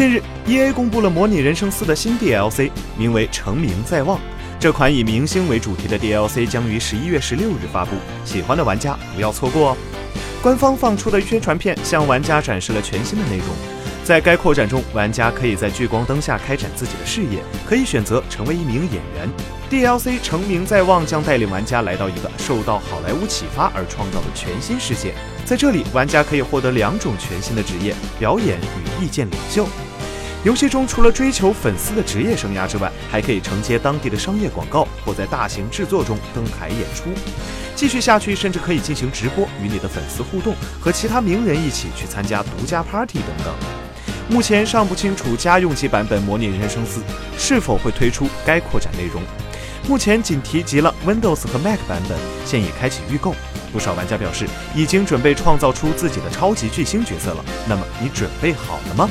近日，EA 公布了《模拟人生4》的新 DLC，名为《成名在望》。这款以明星为主题的 DLC 将于十一月十六日发布，喜欢的玩家不要错过哦。官方放出的宣传片向玩家展示了全新的内容，在该扩展中，玩家可以在聚光灯下开展自己的事业，可以选择成为一名演员。DLC《成名在望》将带领玩家来到一个受到好莱坞启发而创造的全新世界，在这里，玩家可以获得两种全新的职业：表演与意见领袖。游戏中除了追求粉丝的职业生涯之外，还可以承接当地的商业广告，或在大型制作中登台演出。继续下去，甚至可以进行直播，与你的粉丝互动，和其他名人一起去参加独家 party 等等。目前尚不清楚家用机版本《模拟人生四》是否会推出该扩展内容。目前仅提及了 Windows 和 Mac 版本，现已开启预购。不少玩家表示，已经准备创造出自己的超级巨星角色了。那么，你准备好了吗？